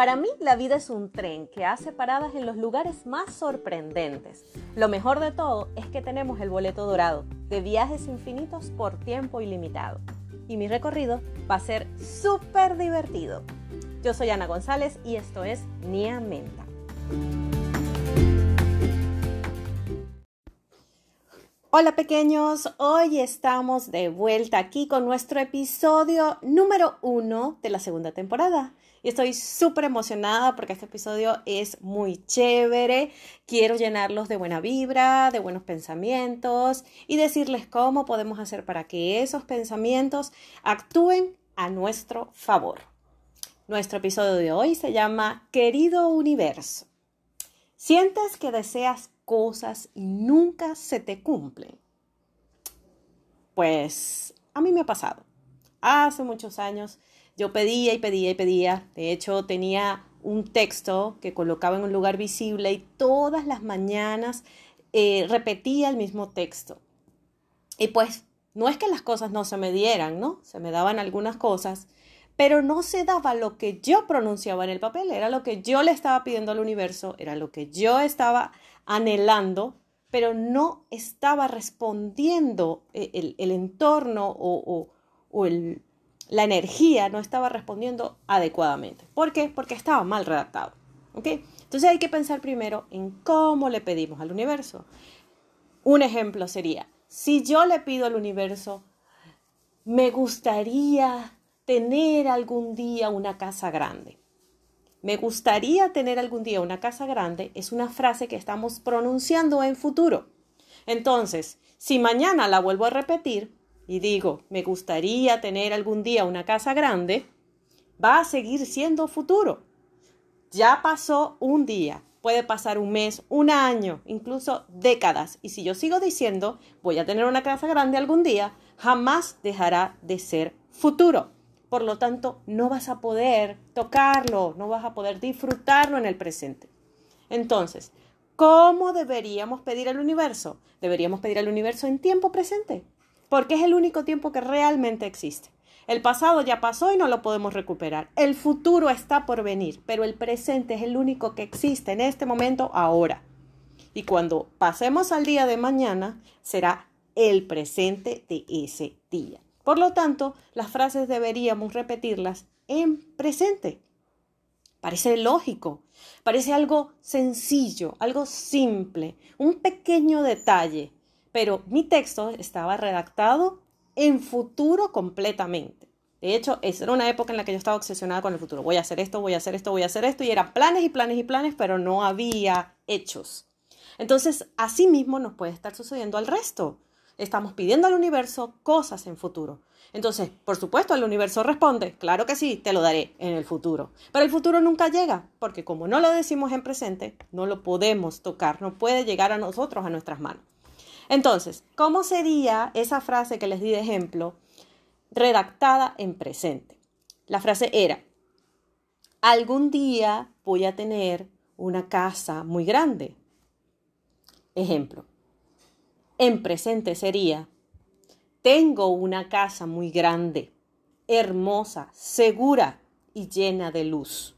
Para mí la vida es un tren que hace paradas en los lugares más sorprendentes. Lo mejor de todo es que tenemos el boleto dorado de viajes infinitos por tiempo ilimitado. Y mi recorrido va a ser súper divertido. Yo soy Ana González y esto es Nia Menta. Hola pequeños, hoy estamos de vuelta aquí con nuestro episodio número uno de la segunda temporada. Y estoy súper emocionada porque este episodio es muy chévere. Quiero llenarlos de buena vibra, de buenos pensamientos y decirles cómo podemos hacer para que esos pensamientos actúen a nuestro favor. Nuestro episodio de hoy se llama Querido Universo. ¿Sientes que deseas cosas y nunca se te cumplen. Pues a mí me ha pasado. Hace muchos años yo pedía y pedía y pedía. De hecho, tenía un texto que colocaba en un lugar visible y todas las mañanas eh, repetía el mismo texto. Y pues no es que las cosas no se me dieran, ¿no? Se me daban algunas cosas, pero no se daba lo que yo pronunciaba en el papel, era lo que yo le estaba pidiendo al universo, era lo que yo estaba anhelando, pero no estaba respondiendo eh, el, entorno o, la energía no estaba respondiendo adecuadamente. ¿Por qué? Porque estaba mal redactado. Entonces hay que pensar primero en cómo le pedimos al universo. Un ejemplo sería, si yo le pido al universo, me gustaría tener algún día una casa grande. Me gustaría tener algún día una casa grande es una frase que estamos pronunciando en futuro. Entonces, si mañana la vuelvo a repetir y digo, me gustaría tener algún día una casa grande, va a seguir siendo futuro. Ya pasó un día, puede pasar un mes, un año, incluso décadas. Y si yo sigo diciendo, voy a tener una casa grande algún día, jamás dejará de ser futuro por lo tanto no vas a poder tocarlo, no vas a poder disfrutarlo en el presente. Entonces, ¿cómo deberíamos pedir al universo? Deberíamos pedir al universo en tiempo presente, porque es el único tiempo que realmente existe. El pasado ya pasó y no lo podemos recuperar. El futuro está por venir, pero el presente es el único que existe en este momento ahora. Y cuando pasemos al día de mañana, será el presente de ese día. Por lo tanto, las frases deberíamos repetirlas en presente. Parece lógico, parece algo sencillo, algo simple, un pequeño detalle, pero mi texto estaba redactado en futuro completamente. De hecho, esa era una época en la que yo estaba obsesionada con el futuro. Voy a hacer esto, voy a hacer esto, voy a hacer esto, y eran planes y planes y planes, pero no había hechos. Entonces, así mismo nos puede estar sucediendo al resto estamos pidiendo al universo cosas en futuro. Entonces, por supuesto, el universo responde, claro que sí, te lo daré en el futuro. Pero el futuro nunca llega, porque como no lo decimos en presente, no lo podemos tocar, no puede llegar a nosotros, a nuestras manos. Entonces, ¿cómo sería esa frase que les di de ejemplo redactada en presente? La frase era, algún día voy a tener una casa muy grande. Ejemplo, en presente sería, tengo una casa muy grande, hermosa, segura y llena de luz.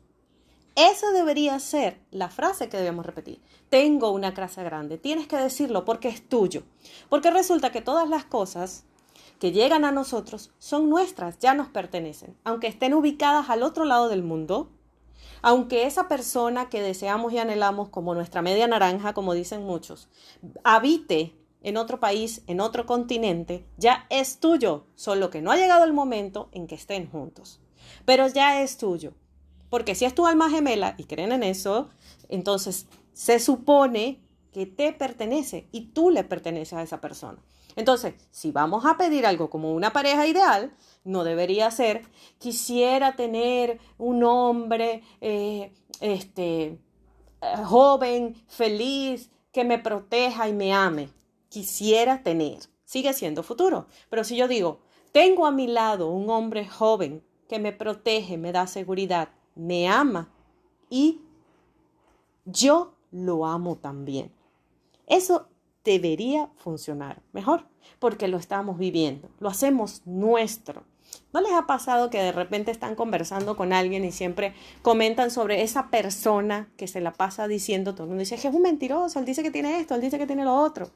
Esa debería ser la frase que debemos repetir. Tengo una casa grande. Tienes que decirlo porque es tuyo. Porque resulta que todas las cosas que llegan a nosotros son nuestras, ya nos pertenecen. Aunque estén ubicadas al otro lado del mundo, aunque esa persona que deseamos y anhelamos como nuestra media naranja, como dicen muchos, habite en otro país, en otro continente, ya es tuyo, solo que no ha llegado el momento en que estén juntos. Pero ya es tuyo. Porque si es tu alma gemela y creen en eso, entonces se supone que te pertenece y tú le perteneces a esa persona. Entonces, si vamos a pedir algo como una pareja ideal, no debería ser, quisiera tener un hombre eh, este, eh, joven, feliz, que me proteja y me ame quisiera tener. Sigue siendo futuro. Pero si yo digo, tengo a mi lado un hombre joven que me protege, me da seguridad, me ama y yo lo amo también. Eso debería funcionar mejor porque lo estamos viviendo, lo hacemos nuestro. ¿No les ha pasado que de repente están conversando con alguien y siempre comentan sobre esa persona que se la pasa diciendo, todo el mundo dice que es un mentiroso, él dice que tiene esto, él dice que tiene lo otro?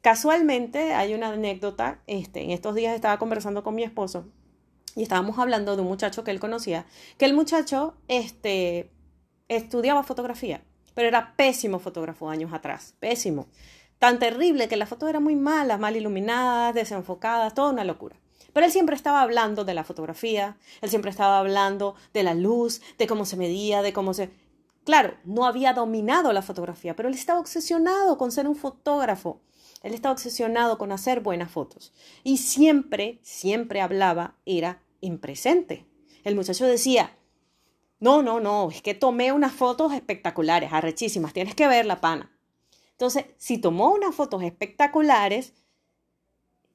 Casualmente hay una anécdota, este, en estos días estaba conversando con mi esposo y estábamos hablando de un muchacho que él conocía, que el muchacho este, estudiaba fotografía, pero era pésimo fotógrafo años atrás, pésimo. Tan terrible que las fotos eran muy malas, mal iluminadas, desenfocadas, toda una locura. Pero él siempre estaba hablando de la fotografía, él siempre estaba hablando de la luz, de cómo se medía, de cómo se... Claro, no había dominado la fotografía, pero él estaba obsesionado con ser un fotógrafo. Él estaba obsesionado con hacer buenas fotos. Y siempre, siempre hablaba, era en presente. El muchacho decía, no, no, no, es que tomé unas fotos espectaculares, arrechísimas, tienes que ver la pana. Entonces, si tomó unas fotos espectaculares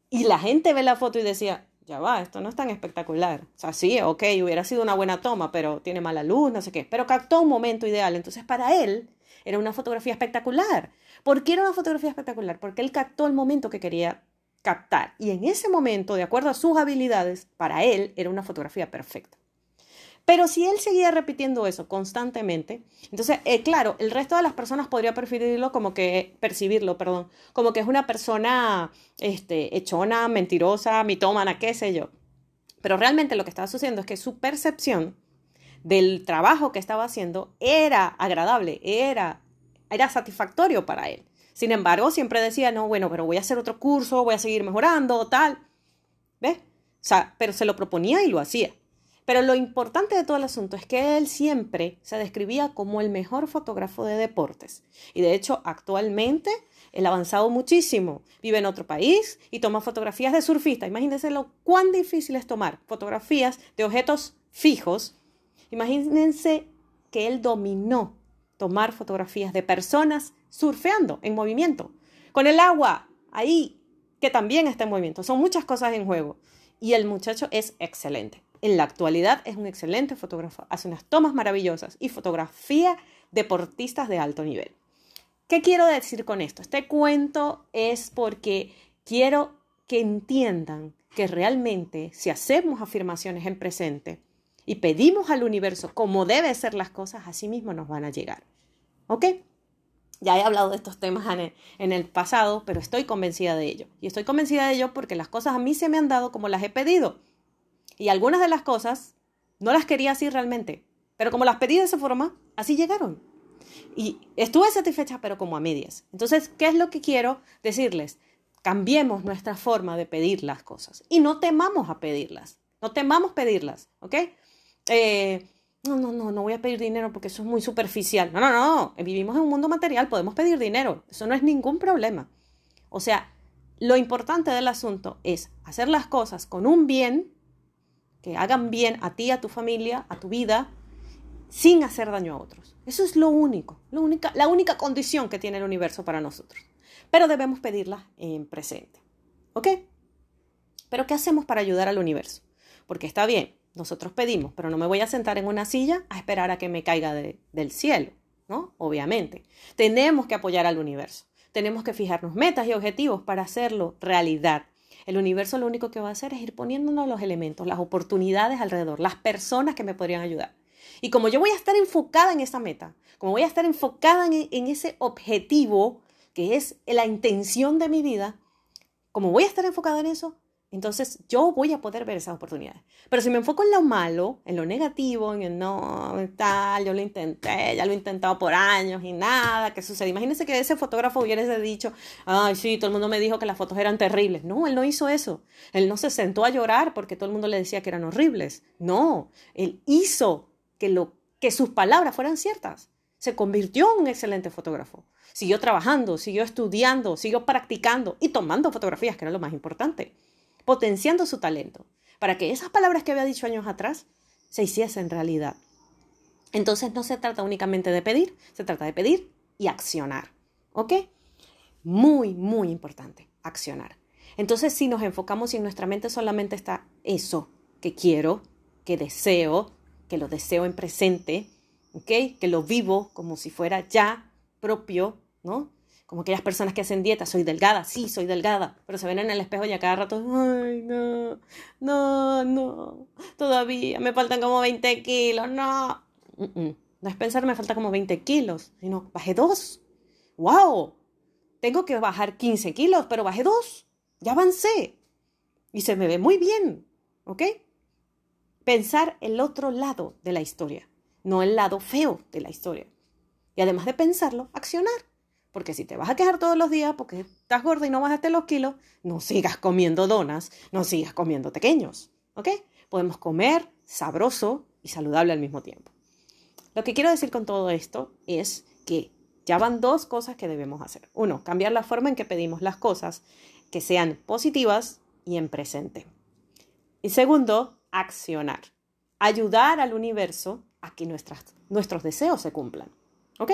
y la gente ve la foto y decía, ya va, esto no es tan espectacular. O sea, sí, ok, hubiera sido una buena toma, pero tiene mala luz, no sé qué. Pero captó un momento ideal. Entonces, para él, era una fotografía espectacular. ¿Por qué era una fotografía espectacular? Porque él captó el momento que quería captar. Y en ese momento, de acuerdo a sus habilidades, para él era una fotografía perfecta. Pero si él seguía repitiendo eso constantemente, entonces, eh, claro, el resto de las personas podría preferirlo como que, percibirlo, perdón, como que es una persona este, echona, mentirosa, mitómana, qué sé yo. Pero realmente lo que estaba sucediendo es que su percepción del trabajo que estaba haciendo era agradable, era, era satisfactorio para él. Sin embargo, siempre decía, no, bueno, pero voy a hacer otro curso, voy a seguir mejorando, tal. ¿Ves? O sea, pero se lo proponía y lo hacía. Pero lo importante de todo el asunto es que él siempre se describía como el mejor fotógrafo de deportes. Y de hecho, actualmente él ha avanzado muchísimo. Vive en otro país y toma fotografías de surfista. Imagínense lo cuán difícil es tomar fotografías de objetos fijos. Imagínense que él dominó tomar fotografías de personas surfeando en movimiento, con el agua ahí, que también está en movimiento. Son muchas cosas en juego. Y el muchacho es excelente. En la actualidad es un excelente fotógrafo, hace unas tomas maravillosas y fotografía deportistas de alto nivel. ¿Qué quiero decir con esto? Este cuento es porque quiero que entiendan que realmente si hacemos afirmaciones en presente y pedimos al universo cómo deben ser las cosas, así mismo nos van a llegar. ¿Ok? Ya he hablado de estos temas en el, pasado, pero estoy convencida de ello. Y estoy convencida de ello porque las cosas a mí se me han dado como las he pedido. Y algunas de las cosas no las quería así realmente, pero como las pedí de esa forma, así llegaron. Y estuve satisfecha, pero como a medias. Entonces, ¿qué es lo que quiero decirles? Cambiemos nuestra forma de pedir las cosas y no temamos a pedirlas. No temamos pedirlas, ¿ok? Eh, no, no, no, no voy a pedir dinero porque eso es muy superficial. No, no, no. Vivimos en un mundo material, podemos pedir dinero. Eso no es ningún problema. O sea, lo importante del asunto es hacer las cosas con un bien que hagan bien a ti, a tu familia, a tu vida, sin hacer daño a otros. Eso es lo único, lo única, la única condición que tiene el universo para nosotros. Pero debemos pedirla en presente. ¿Ok? Pero ¿qué hacemos para ayudar al universo? Porque está bien, nosotros pedimos, pero no me voy a sentar en una silla a esperar a que me caiga del cielo, ¿no? Obviamente. Tenemos que apoyar al universo. Tenemos que fijarnos metas y objetivos para hacerlo realidad. El universo lo único que va a hacer es ir poniéndonos los elementos, las oportunidades alrededor, las personas que me podrían ayudar. Y como yo voy a estar enfocada en esa meta, como voy a estar enfocada en, ese objetivo que es la intención de mi vida, como voy a estar enfocada en eso, entonces yo voy a poder ver esas oportunidades. Pero si me enfoco en lo malo, en lo negativo, en el no, tal, yo lo intenté, ya lo he intentado por años y nada, ¿qué sucede? Imagínense que ese fotógrafo hubiera dicho, ay, sí, todo el mundo me dijo que las fotos eran terribles. No, él no hizo eso. Él no se sentó a llorar porque todo el mundo le decía que eran horribles. No, él hizo que, lo, que sus palabras fueran ciertas. Se convirtió en un excelente fotógrafo. Siguió trabajando, siguió estudiando, siguió practicando y tomando fotografías, que era lo más importante potenciando su talento, para que esas palabras que había dicho años atrás se hiciesen realidad. Entonces no se trata únicamente de pedir, se trata de pedir y accionar. ¿Ok? Muy, muy importante, accionar. Entonces si nos enfocamos y en nuestra mente solamente está eso que quiero, que deseo, que lo deseo en presente, ¿ok? Que lo vivo como si fuera ya propio, ¿no? Como aquellas personas que hacen dieta, soy delgada, sí, soy delgada, pero se ven en el espejo y a cada rato, ay, no, no, no, todavía me faltan como 20 kilos, no. No es pensar me falta como 20 kilos, sino bajé dos. ¡Wow! Tengo que bajar 15 kilos, pero bajé dos. Ya avancé. Y se me ve muy bien, ¿ok? Pensar el otro lado de la historia, no el lado feo de la historia. Y además de pensarlo, accionar. Porque si te vas a quejar todos los días porque estás gorda y no bajaste los kilos, no sigas comiendo donas, no sigas comiendo pequeños. ¿Ok? Podemos comer sabroso y saludable al mismo tiempo. Lo que quiero decir con todo esto es que ya van dos cosas que debemos hacer. Uno, cambiar la forma en que pedimos las cosas, que sean positivas y en presente. Y segundo, accionar. Ayudar al universo a que nuestros deseos se cumplan. ¿Ok?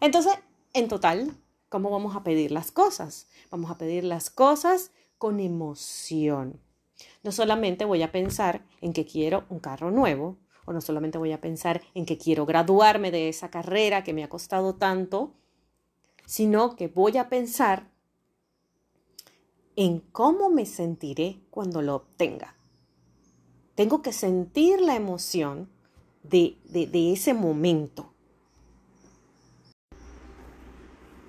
Entonces, en total, ¿cómo vamos a pedir las cosas? Vamos a pedir las cosas con emoción. No solamente voy a pensar en que quiero un carro nuevo, o no solamente voy a pensar en que quiero graduarme de esa carrera que me ha costado tanto, sino que voy a pensar en cómo me sentiré cuando lo obtenga. Tengo que sentir la emoción de, de ese momento.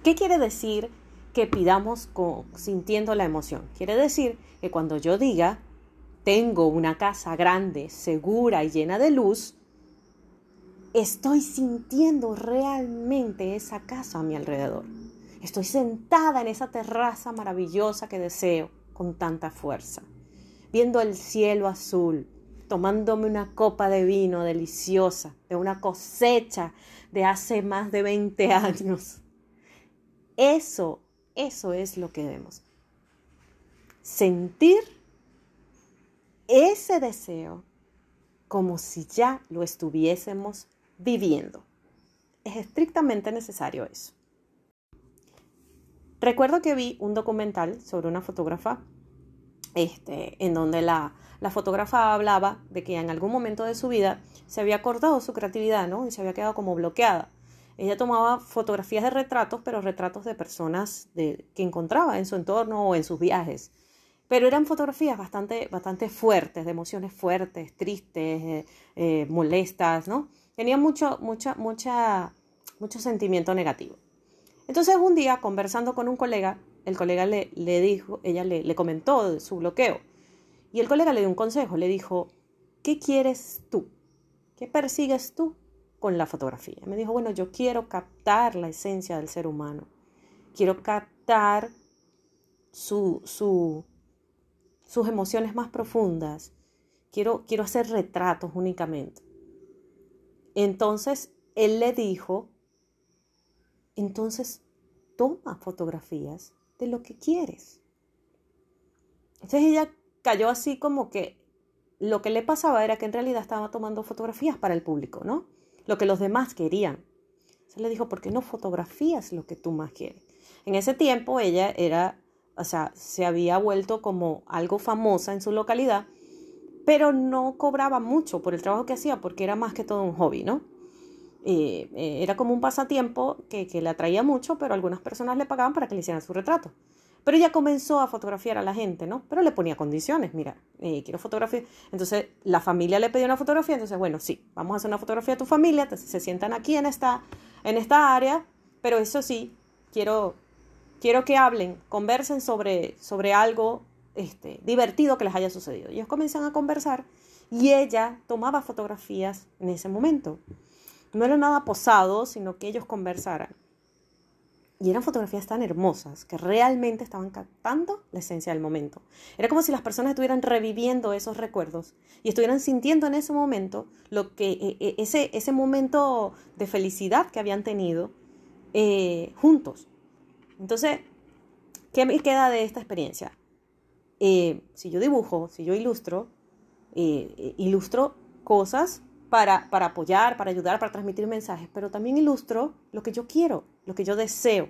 ¿Qué quiere decir que pidamos con, sintiendo la emoción? Quiere decir que cuando yo diga, tengo una casa grande, segura y llena de luz, estoy sintiendo realmente esa casa a mi alrededor. Estoy sentada en esa terraza maravillosa que deseo con tanta fuerza, viendo el cielo azul, tomándome una copa de vino deliciosa de una cosecha de hace más de 20 años eso, eso es lo que debemos. Sentir ese deseo como si ya lo estuviésemos viviendo. Es estrictamente necesario eso. Recuerdo que vi un documental sobre una fotógrafa este, en donde la, la, fotógrafa hablaba de que en algún momento de su vida se había cortado su creatividad ¿no? y se había quedado como bloqueada. Ella tomaba fotografías de retratos, pero retratos de personas que encontraba en su entorno o en sus viajes. Pero eran fotografías bastante, bastante fuertes, de emociones fuertes, tristes, eh, eh, molestas, ¿no? Tenían mucho, mucha, mucha, mucho sentimiento negativo. Entonces un día, conversando con un colega, el colega le, le dijo, ella le, le comentó su bloqueo. Y el colega le dio un consejo, le dijo, ¿qué quieres tú? ¿Qué persigues tú? Con la fotografía. Me dijo, bueno, yo quiero captar la esencia del ser humano. Quiero captar su, su, sus emociones más profundas. Quiero, quiero hacer retratos únicamente. Entonces, él le dijo, entonces toma fotografías de lo que quieres. Entonces ella cayó así como que lo que le pasaba era que en realidad estaba tomando fotografías para el público, ¿no? Lo que los demás querían. Se le dijo, ¿por qué no fotografías lo que tú más quieres? En ese tiempo ella era, o sea, se había vuelto como algo famosa en su localidad, pero no cobraba mucho por el trabajo que hacía porque era más que todo un hobby, ¿no? Eh, era como un pasatiempo que, que le atraía mucho, pero algunas personas le pagaban para que le hicieran su retrato. Pero ella comenzó a fotografiar a la gente, ¿no? Pero le ponía condiciones, mira, eh, quiero fotografiar. Entonces la familia le pidió una fotografía, entonces bueno, sí, vamos a hacer una fotografía de tu familia, se sientan aquí en esta, en esta área, pero eso sí, quiero, quiero que hablen, conversen sobre, sobre algo este, divertido que les haya sucedido. Ellos comienzan a conversar y ella tomaba fotografías en ese momento. No era nada posado, sino que ellos conversaran. Y eran fotografías tan hermosas que realmente estaban captando la esencia del momento. Era como si las personas estuvieran reviviendo esos recuerdos y estuvieran sintiendo en ese momento lo que e, e, ese, ese momento de felicidad que habían tenido eh, juntos. Entonces, ¿qué me queda de esta experiencia? Eh, si yo dibujo, si yo ilustro, eh, ilustro cosas para, para apoyar, para ayudar, para transmitir mensajes, pero también ilustro lo que yo quiero, lo que yo deseo.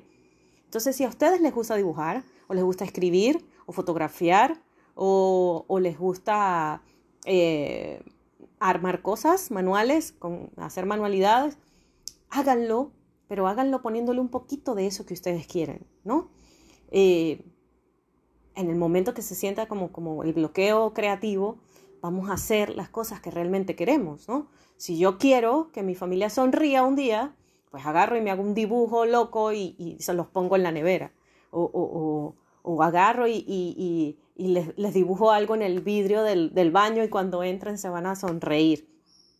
Entonces, si a ustedes les gusta dibujar, o les gusta escribir, o fotografiar, o, o les gusta eh, armar cosas manuales, con, hacer manualidades, háganlo pero háganlo poniéndole un poquito de eso que ustedes quieren, ¿no? Eh, en el momento que se sienta como, como el bloqueo creativo, vamos a hacer las cosas que realmente queremos, ¿no? Si yo quiero que mi familia sonría un día, pues agarro y me hago un dibujo loco y, se los pongo en la nevera. O, agarro y, les, dibujo algo en el vidrio del, del, baño y cuando entren se van a sonreír.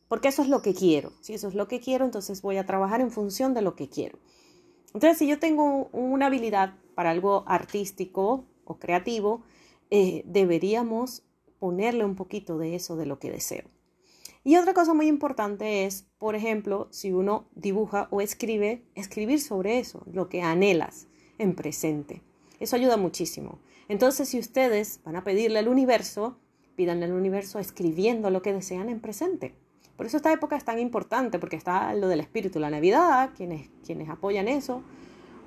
Porque eso es lo que quiero. Si eso es lo que quiero, entonces voy a trabajar en función de lo que quiero. Entonces, si yo tengo una habilidad para algo artístico o creativo, eh, deberíamos ponerle un poquito de eso de lo que deseo. Y otra cosa muy importante es, por ejemplo, si uno dibuja o escribe, escribir sobre eso, lo que anhelas en presente. Eso ayuda muchísimo. Entonces, si ustedes van a pedirle al universo, pídanle al universo escribiendo lo que desean en presente. Por eso esta época es tan importante, porque está lo del espíritu, la Navidad, quienes, quienes apoyan eso,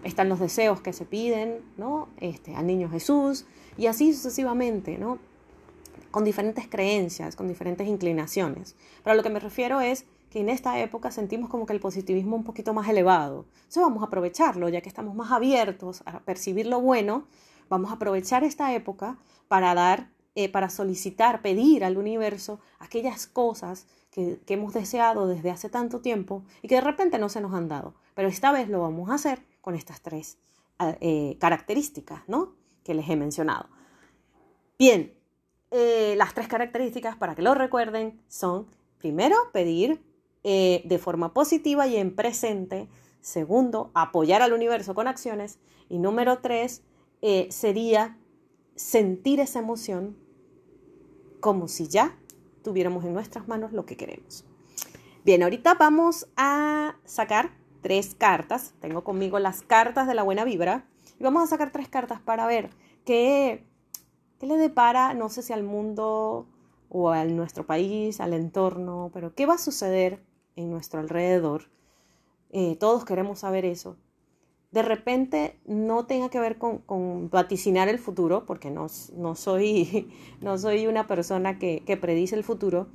están los deseos que se piden, ¿no? Este, al niño Jesús, y así sucesivamente, ¿no? Con diferentes creencias, con diferentes inclinaciones. Pero lo que me refiero es que en esta época sentimos como que el positivismo un poquito más elevado. Entonces vamos a aprovecharlo, ya que estamos más abiertos a percibir lo bueno, vamos a aprovechar esta época para dar, eh, para solicitar, pedir al universo aquellas cosas que, hemos deseado desde hace tanto tiempo y que de repente no se nos han dado. Pero esta vez lo vamos a hacer con estas tres eh, características, ¿no? Que les he mencionado. Bien, eh, las tres características, para que lo recuerden, son, primero, pedir eh, de forma positiva y en presente. Segundo, apoyar al universo con acciones. Y número tres, eh, sería sentir esa emoción como si ya tuviéramos en nuestras manos lo que queremos. Bien, ahorita vamos a sacar tres cartas. Tengo conmigo las cartas de la buena vibra. Y vamos a sacar tres cartas para ver qué ¿Qué le depara, no sé si al mundo o a nuestro país, al entorno, pero qué va a suceder en nuestro alrededor? Eh, todos queremos saber eso. De repente no tenga que ver con, vaticinar el futuro, porque no, soy, no soy una persona que, predice el futuro,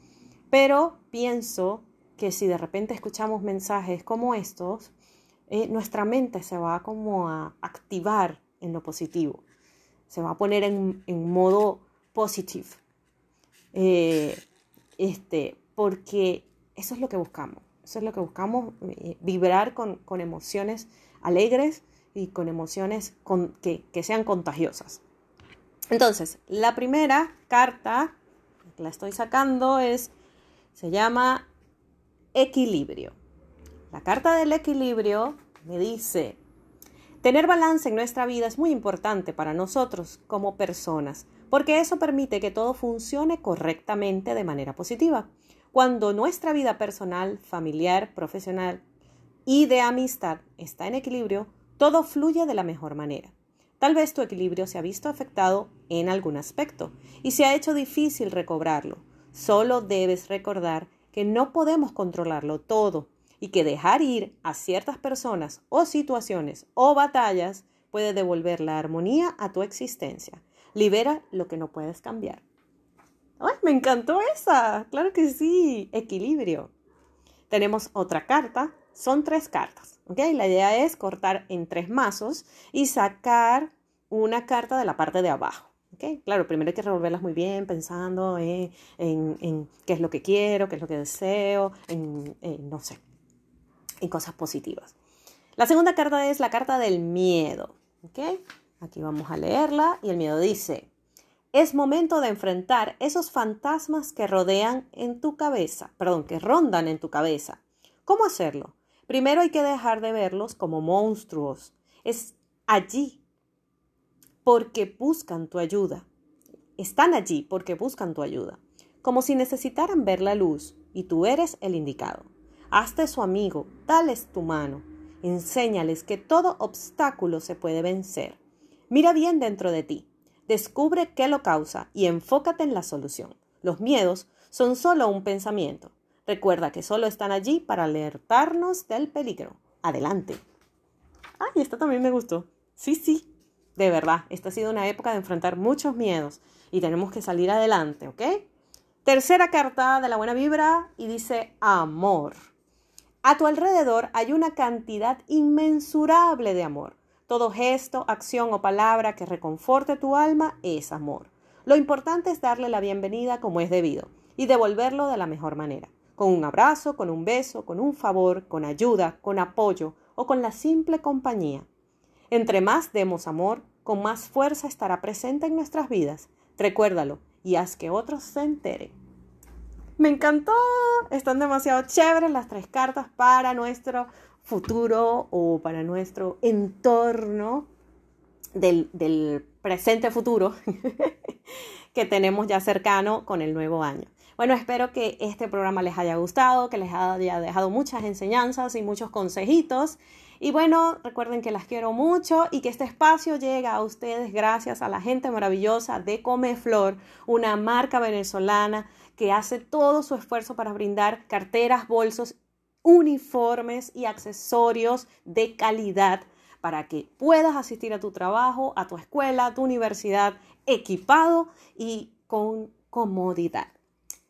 pero pienso que si de repente escuchamos mensajes como estos, eh, nuestra mente se va como a activar en lo positivo se va a poner en, modo positivo. Eh, este, porque eso es lo que buscamos. Eso es lo que buscamos, eh, vibrar con, emociones alegres y con emociones que, que, sean contagiosas. Entonces, la primera carta que la estoy sacando es, se llama equilibrio. La carta del equilibrio me dice, Tener balance en nuestra vida es muy importante para nosotros como personas, porque eso permite que todo funcione correctamente de manera positiva. Cuando nuestra vida personal, familiar, profesional y de amistad está en equilibrio, todo fluye de la mejor manera. Tal vez tu equilibrio se ha visto afectado en algún aspecto y se ha hecho difícil recobrarlo. Solo debes recordar que no podemos controlarlo todo y que dejar ir a ciertas personas o situaciones o batallas puede devolver la armonía a tu existencia. Libera lo que no puedes cambiar. ¡Ay, me encantó esa! Claro que sí, equilibrio. Tenemos otra carta, son tres cartas, ¿ok? La idea es cortar en tres mazos y sacar una carta de la parte de abajo. ¿ok? Claro, primero hay que revolverlas muy bien pensando en, qué es lo que quiero, qué es lo que deseo, en no sé, y cosas positivas. La segunda carta es la carta del miedo. Aquí vamos a leerla y el miedo dice, es momento de enfrentar esos fantasmas que rodean en tu cabeza, perdón, que rondan en tu cabeza. ¿Cómo hacerlo? Primero hay que dejar de verlos como monstruos. Es allí porque buscan tu ayuda. Están allí porque buscan tu ayuda, como si necesitaran ver la luz y tú eres el indicado. Hazte su amigo, dales tu mano. Enséñales que todo obstáculo se puede vencer. Mira bien dentro de ti. Descubre qué lo causa y enfócate en la solución. Los miedos son solo un pensamiento. Recuerda que solo están allí para alertarnos del peligro. Adelante. Ay, esta también me gustó. Sí, sí. De verdad, esta ha sido una época de enfrentar muchos miedos y tenemos que salir adelante, ¿ok? Tercera carta de la buena vibra y dice amor. A tu alrededor hay una cantidad inmensurable de amor. Todo gesto, acción o palabra que reconforte tu alma es amor. Lo importante es darle la bienvenida como es debido y devolverlo de la mejor manera, con un abrazo, con un beso, con un favor, con ayuda, con apoyo o con la simple compañía. Entre más demos amor, con más fuerza estará presente en nuestras vidas. Recuérdalo y haz que otros se enteren. Me encantó. Están demasiado chéveres las tres cartas para nuestro futuro o para nuestro entorno del, presente futuro que tenemos ya cercano con el nuevo año. Bueno, espero que este programa les haya gustado, que les haya dejado muchas enseñanzas y muchos consejitos. Y bueno, recuerden que las quiero mucho y que este espacio llega a ustedes gracias a la gente maravillosa de Comeflor, una marca venezolana que hace todo su esfuerzo para brindar carteras, bolsos, uniformes y accesorios de calidad para que puedas asistir a tu trabajo, a tu escuela, a tu universidad equipado y con comodidad.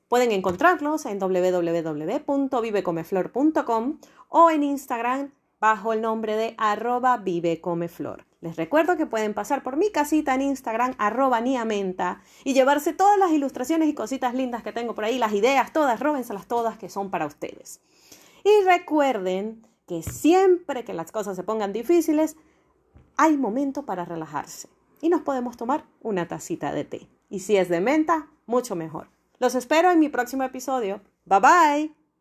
Pueden encontrarlos en www.vivecomeflor.com o en Instagram bajo el nombre de arroba vivecomeflor. Les recuerdo que pueden pasar por mi casita en Instagram, arroba niamenta, y llevarse todas las ilustraciones y cositas lindas que tengo por ahí, las ideas, todas, róbenselas todas que son para ustedes. Y recuerden que siempre que las cosas se pongan difíciles, hay momento para relajarse y nos podemos tomar una tacita de té. Y si es de menta, mucho mejor. Los espero en mi próximo episodio. Bye bye.